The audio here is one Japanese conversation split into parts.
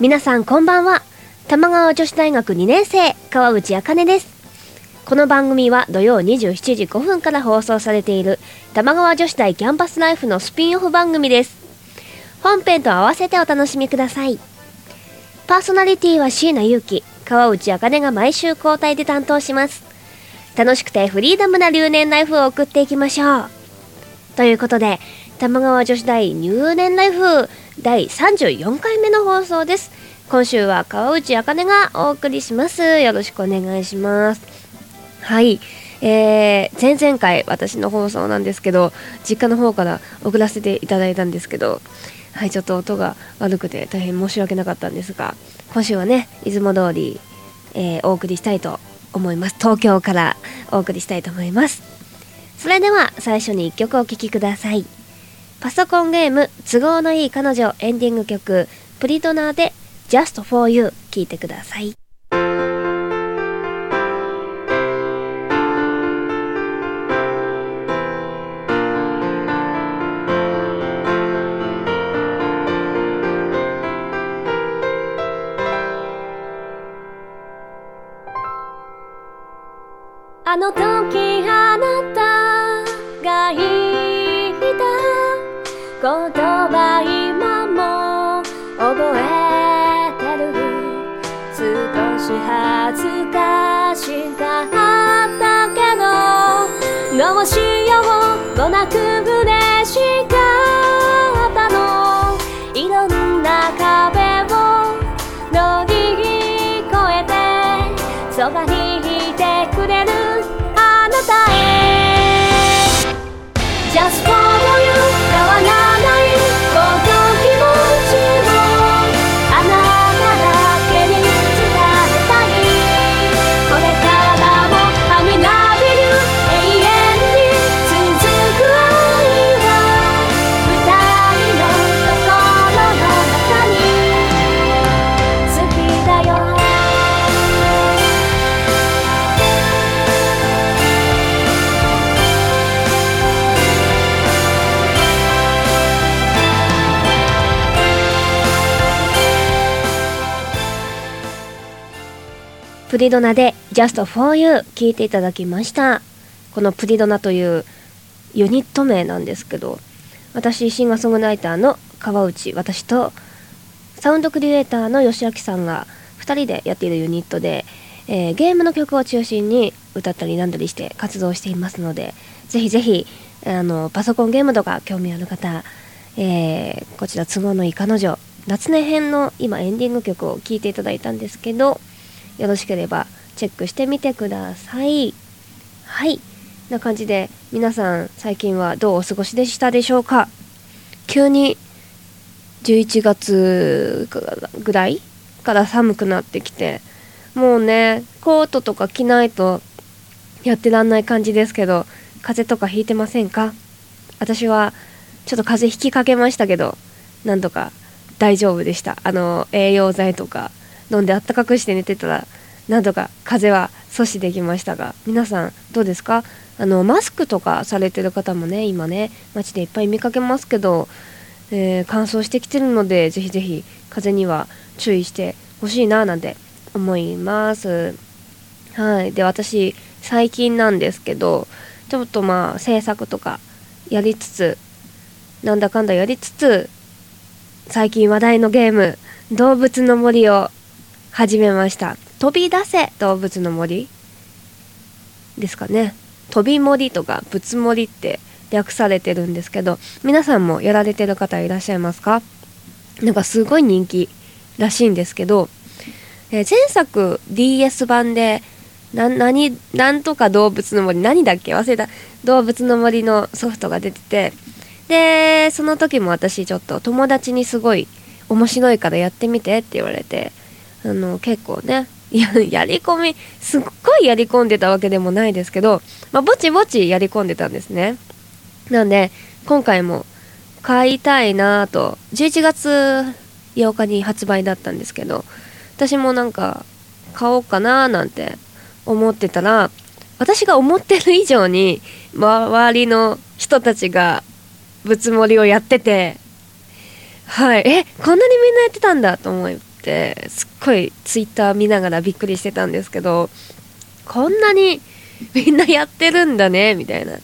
皆さんこんばんは。玉川女子大学2年生川内茜です。この番組は土曜27時5分から放送されている玉川女子大キャンパスライフのスピンオフ番組です。本編と合わせてお楽しみください。パーソナリティは椎名祐希川内茜が毎週交代で担当します。楽しくてフリーダムな留年ライフを送っていきましょう。ということで玉川女子大入年ライフ第34回目の放送です。今週は川内茜がお送りします。よろしくお願いします。はい。えー、前々回私の放送なんですけど実家の方から送らせていただいたんですけどはいちょっと音が悪くて大変申し訳なかったんですが今週はねいつも通り、えー、お送りしたいと思います。東京からお送りしたいと思います。それでは最初に1曲お聴きください。パソコンゲーム都合のいい彼女エンディング曲プリドナーで Just for You 聴いてください。あの時あなた言葉今も覚えてる。少し恥ずかしかったけどどうしようもなく嬉しかプリドナで Just for You 聞いていただきました。このプリドナというユニット名なんですけど私シンガーソングライターの川内私とサウンドクリエイターの吉明さんが2人でやっているユニットで、えーゲームの曲を中心に歌ったりなんだりして活動していますのでぜひぜひあのパソコンゲームとか興味ある方、えーこちら都合のいい彼女夏音編の今エンディング曲を聴いていただいたんですけどよろしければチェックしてみてください。はい。な感じで皆さん最近はどうお過ごしでしたでしょうか？急に11月ぐらいから寒くなってきてもうねコートとか着ないとやってらんない感じですけど風邪とかひいてませんか？私はちょっと風邪ひきかけましたけどなんとか大丈夫でした。あの栄養剤とか飲んであったかくして寝てたらなんとか風邪は阻止できましたが皆さんどうですか？あのマスクとかされてる方もね今ね街でいっぱい見かけますけど、えー乾燥してきてるのでぜひぜひ風邪には注意してほしいななんて思います。はい。で私最近なんですけどちょっとまあ制作とかやりつつなんだかんだやりつつ最近話題のゲーム「動物の森」を始めました。飛び出せ動物の森ですかね。飛び森とかぶつ森って略されてるんですけど皆さんもやられてる方いらっしゃいますか？なんかすごい人気らしいんですけど、えー前作 DS 版でな何なんとか動物の森何だっけ？忘れた。動物の森のソフトが出ててでその時も私ちょっと友達にすごい面白いからやってみてって言われてあの結構ねやり込みすっごいやり込んでたわけでもないですけど、まあ、ぼちぼちやり込んでたんですね。なんで今回も買いたいなと11月8日に発売だったんですけど私もなんか買おうかななんて思ってたら私が思ってる以上に周りの人たちがぶつもりをやっててはいえこんなにみんなやってたんだと思ってすっごいツイッター見ながらびっくりしてたんですけどこんなにみんなやってるんだねみたいな。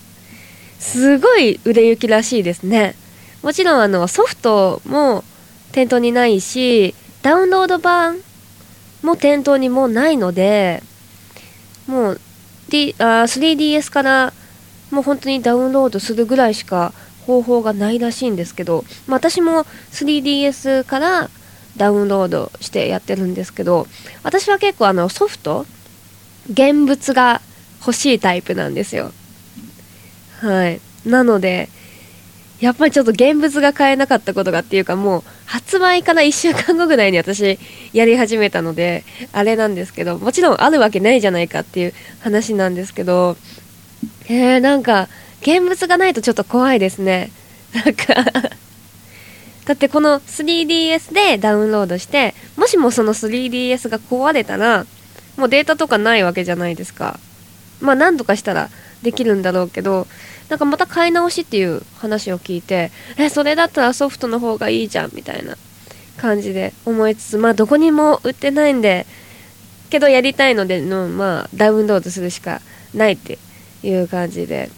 すごい売れ行きらしいですね。もちろんあのソフトも店頭にないしダウンロード版も店頭にもうないのでもう、D、あ 3DS からもう本当にダウンロードするぐらいしか方法がないらしいんですけど、まあ、私も 3DS からダウンロードしてやってるんですけど私は結構あのソフト現物が欲しいタイプなんですよ。はい。なのでやっぱりちょっと現物が買えなかったことがっていうかもう発売から1週間後ぐらいに私やり始めたのであれなんですけどもちろんあるわけないじゃないかっていう話なんですけどえー、なんか現物がないとちょっと怖いですね。なんかだってこの 3DS でダウンロードしてもしもその 3DS が壊れたらもうデータとかないわけじゃないですか。まあ何とかしたらできるんだろうけどなんかまた買い直しっていう話を聞いてえそれだったらソフトの方がいいじゃんみたいな感じで思いつつまあどこにも売ってないんでけどやりたいのでの、まあ、ダウンロードするしかないっていう感じで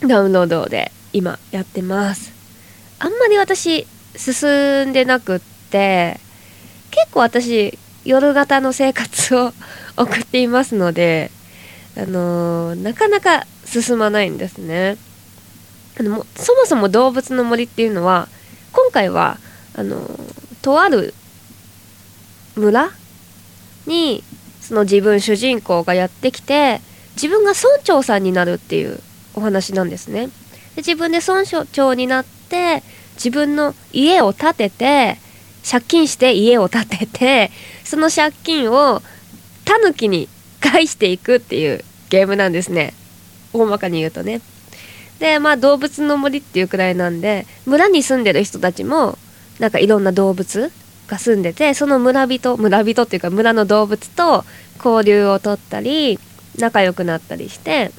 ダウンロードで今やってます。あんまり私進んでなくって結構私夜型の生活を 送っていますのであのー、なかなか進まないんですね。あのそもそも動物の森っていうのは今回はあのとある村にその自分主人公がやってきて自分が村長さんになるっていうお話なんですね。で自分で村長になって自分の家を建てて借金して家を建ててその借金をタヌキに返していくっていうゲームなんですね。大まかに言うとね。でまあ動物の森っていうくらいなんで村に住んでる人たちもなんかいろんな動物が住んでてその村人村人っていうか村の動物と交流をとったり仲良くなったりして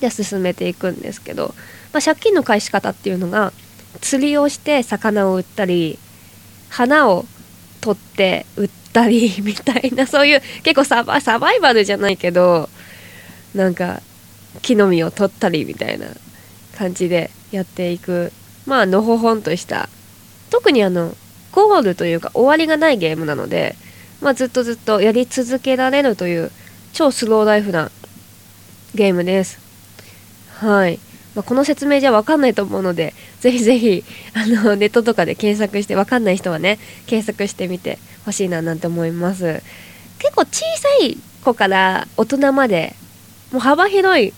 で進めていくんですけど、まあ、借金の返し方っていうのが釣りをして魚を売ったり花を取って売ったり みたいなそういう結構サバサバイバルじゃないけどなんか木の実を取ったりみたいな感じでやっていく。まあのほほんとした。特にあのゴールというか終わりがないゲームなので、まあ、ずっとずっとやり続けられるという超スローライフなゲームです。はい、まあ、この説明じゃ分かんないと思うのでぜひぜひあのネットとかで検索して分かんない人はね検索してみてほしいななんて思います。結構小さい子から大人までもう幅広い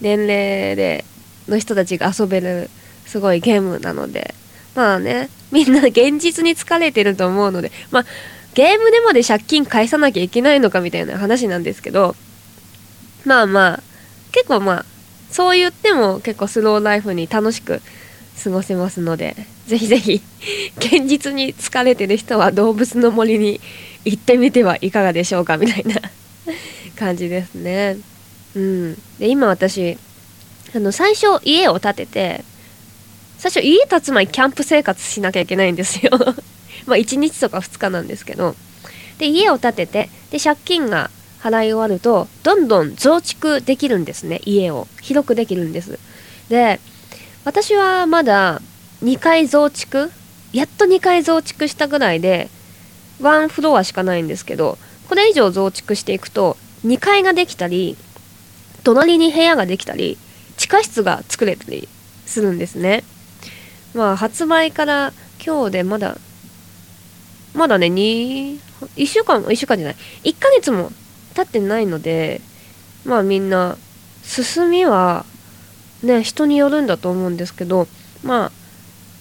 年齢での人たちが遊べるすごいゲームなのでまあねみんな現実に疲れてると思うのでまあゲームでまで借金返さなきゃいけないのかみたいな話なんですけどまあまあ結構まあそう言っても結構スローライフに楽しく過ごせますのでぜひぜひ 現実に疲れてる人は動物の森に行ってみてはいかがでしょうかみたいな 感じですね。うん、で今私あの最初家を建てて最初家建つ前キャンプ生活しなきゃいけないんですよ。まあ1日とか2日なんですけど。で家を建ててで借金が払い終わるとどんどん増築できるんですね。家を。広くできるんです。で私はまだ2回増築やっと2回増築したぐらいでワンフロアしかないんですけどこれ以上増築していくと2階ができたり隣に部屋ができたり地下室が作れたりするんですね。まあ発売から今日でまだまだね2 1週間1週間じゃない。1ヶ月も経ってないのでまあみんな進みはね人によるんだと思うんですけどまあ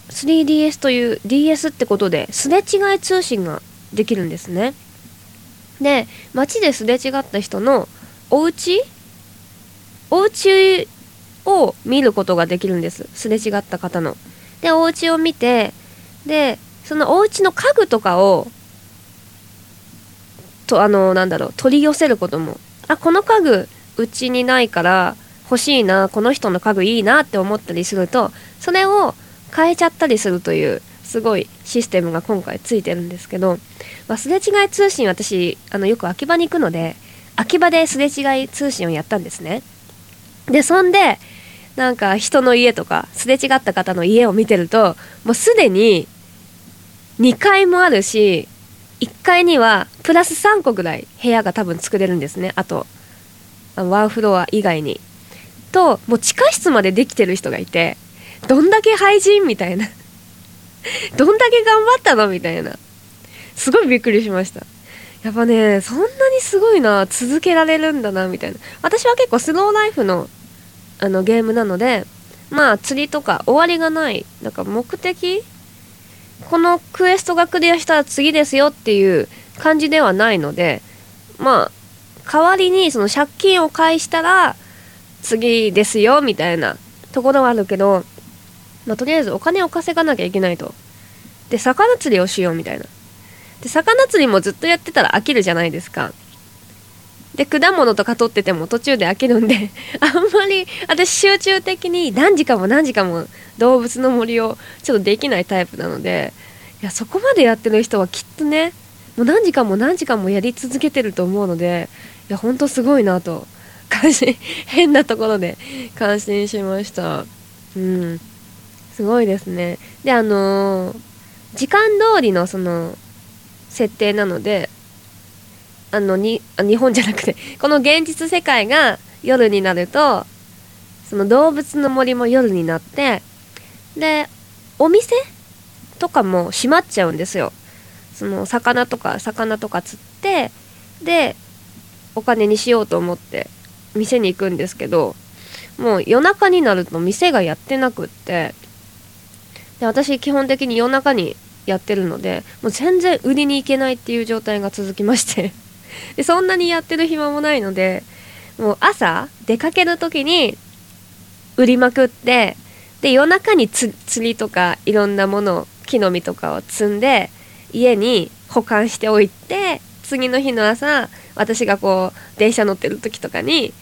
3DS という DS ってことですれ違い通信ができるんですね。で街ですれ違った人のお家お家を見ることができるんです。すれ違った方の。でお家を見てでそのお家の家具とかをとあのなんだろう取り寄せることも。あこの家具うちにないから欲しいなこの人の家具いいなって思ったりするとそれを変えちゃったりするというすごいシステムが今回ついてるんですけど、ま、すれ違い通信私あのよく秋葉に行くので秋葉ですれ違い通信をやったんですね。でそんでなんか人の家とかすれ違った方の家を見てるともうすでに2階もあるし1階にはプラス3個ぐらい部屋が多分作れるんですね。あとワンフロア以外に。ともう地下室までできてる人がいてどんだけ廃人みたいな。どんだけ頑張ったのみたいな。すごいびっくりしました。やっぱねそんなにすごいな続けられるんだなみたいな。私は結構スローライフのあのゲームなのでまあ釣りとか終わりがないなんか目的このクエストがクリアしたら次ですよっていう感じではないのでまあ代わりにその借金を返したら次ですよみたいなところはあるけど、まあ、とりあえずお金を稼がなきゃいけないと。で魚釣りをしようみたいな。で魚釣りもずっとやってたら飽きるじゃないですか。で果物とか取ってても途中で飽きるんで あんまり私集中的に何時間も何時間も動物の森をちょっとできないタイプなのでいやそこまでやってる人はきっとねもう何時間も何時間もやり続けてると思うのでいやほんとすごいなと感心 変なところで感心しました。うん。すごいですね。であのー、時間通りのその設定なのであのに日本じゃなくて この現実世界が夜になるとその動物の森も夜になってでお店とかも閉まっちゃうんですよ。その魚とか魚とか釣ってでお金にしようと思って店に行くんですけどもう夜中になると店がやってなくってで私基本的に夜中にやってるのでもう全然売りに行けないっていう状態が続きまして。でそんなにやってる暇もないのでもう朝出かける時に売りまくってで夜中に釣りとかいろんなもの木の実とかを積んで家に保管しておいて次の日の朝私がこう電車乗ってる時とかに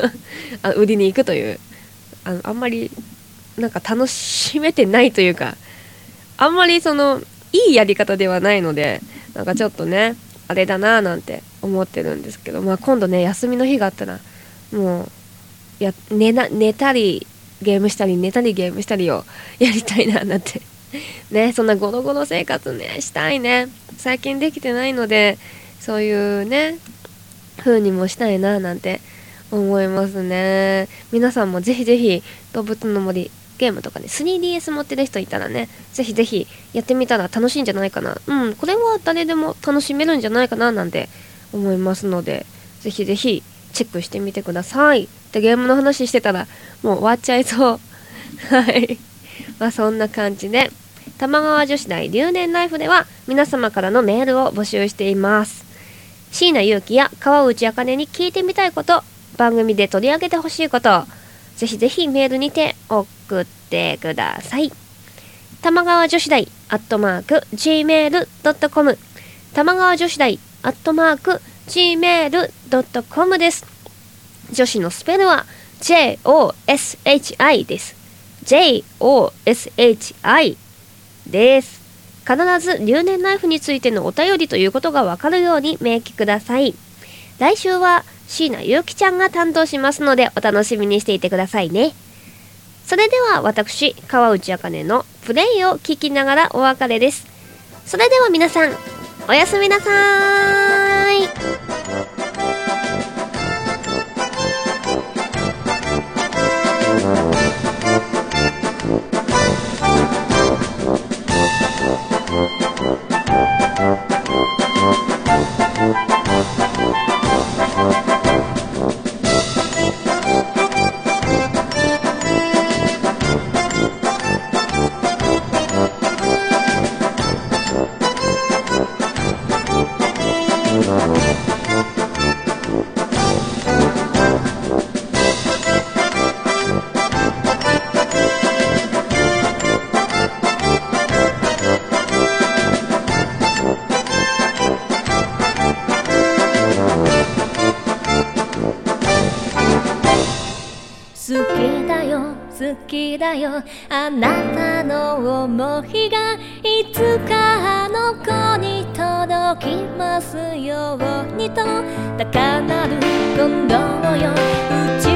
あ売りに行くというあのあんまりなんか楽しめてないというかあんまりそのいいやり方ではないのでなんかちょっとねあれだななんて思ってるんですけど、まあ、今度ね休みの日があったらもうや寝な寝たりゲームしたり寝たりゲームしたりを やりたいななんて。ねそんなゴロゴロ生活ねしたいね。最近できてないのでそういうね風にもしたいななんて思いますね。皆さんもぜひぜひ動物の森ゲームとかね 3DS 持ってる人いたらねぜひぜひやってみたら楽しいんじゃないかな。うんこれは誰でも楽しめるんじゃないかななんて思いますのでぜひぜひチェックしてみてください。でゲームの話してたらもう終わっちゃいそう。はい。まあそんな感じで玉川女子大留年ライフでは皆様からのメールを募集しています。椎名祐希や川内茜に聞いてみたいこと番組で取り上げてほしいことぜひぜひメールにて送ってください。玉川女子大アットマーク gmail.com 玉川女子大アットマーク gmail.com です。女子のスペルは joshi です。joshi です。必ず留年ライフについてのお便りということがわかるように明記ください。来週は椎名ゆうきちゃんが担当しますのでお楽しみにしていてくださいね。それでは私、川内茜のプレイを聞きながらお別れです。それでは皆さん、おやすみなさーい。ときますようにと高鳴る今度よ宇宙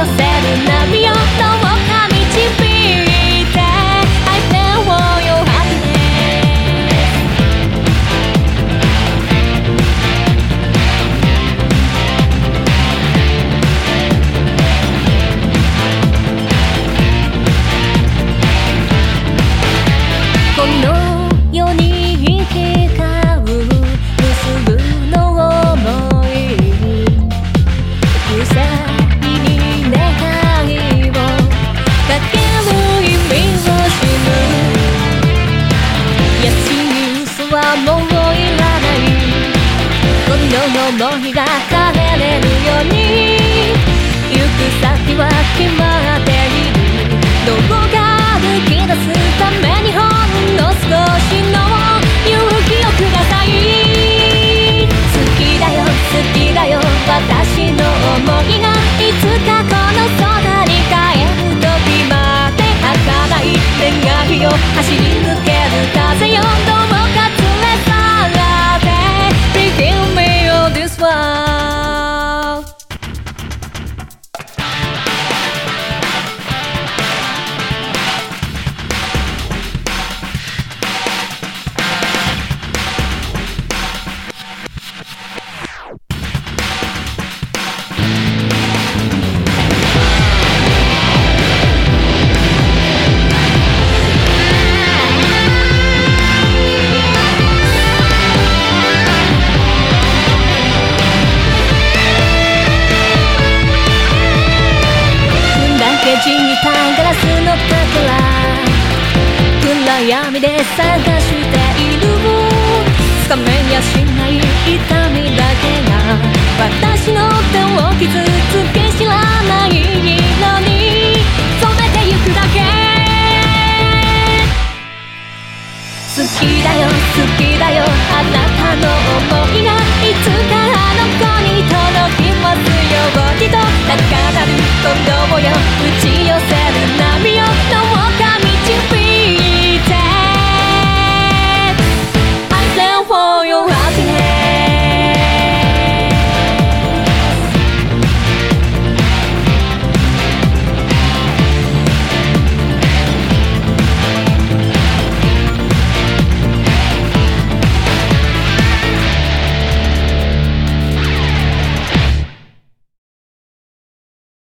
you're sad enough. 好きだよ。あなたの想いがいつかあの子に届きますようにと。高鳴る鼓動よ。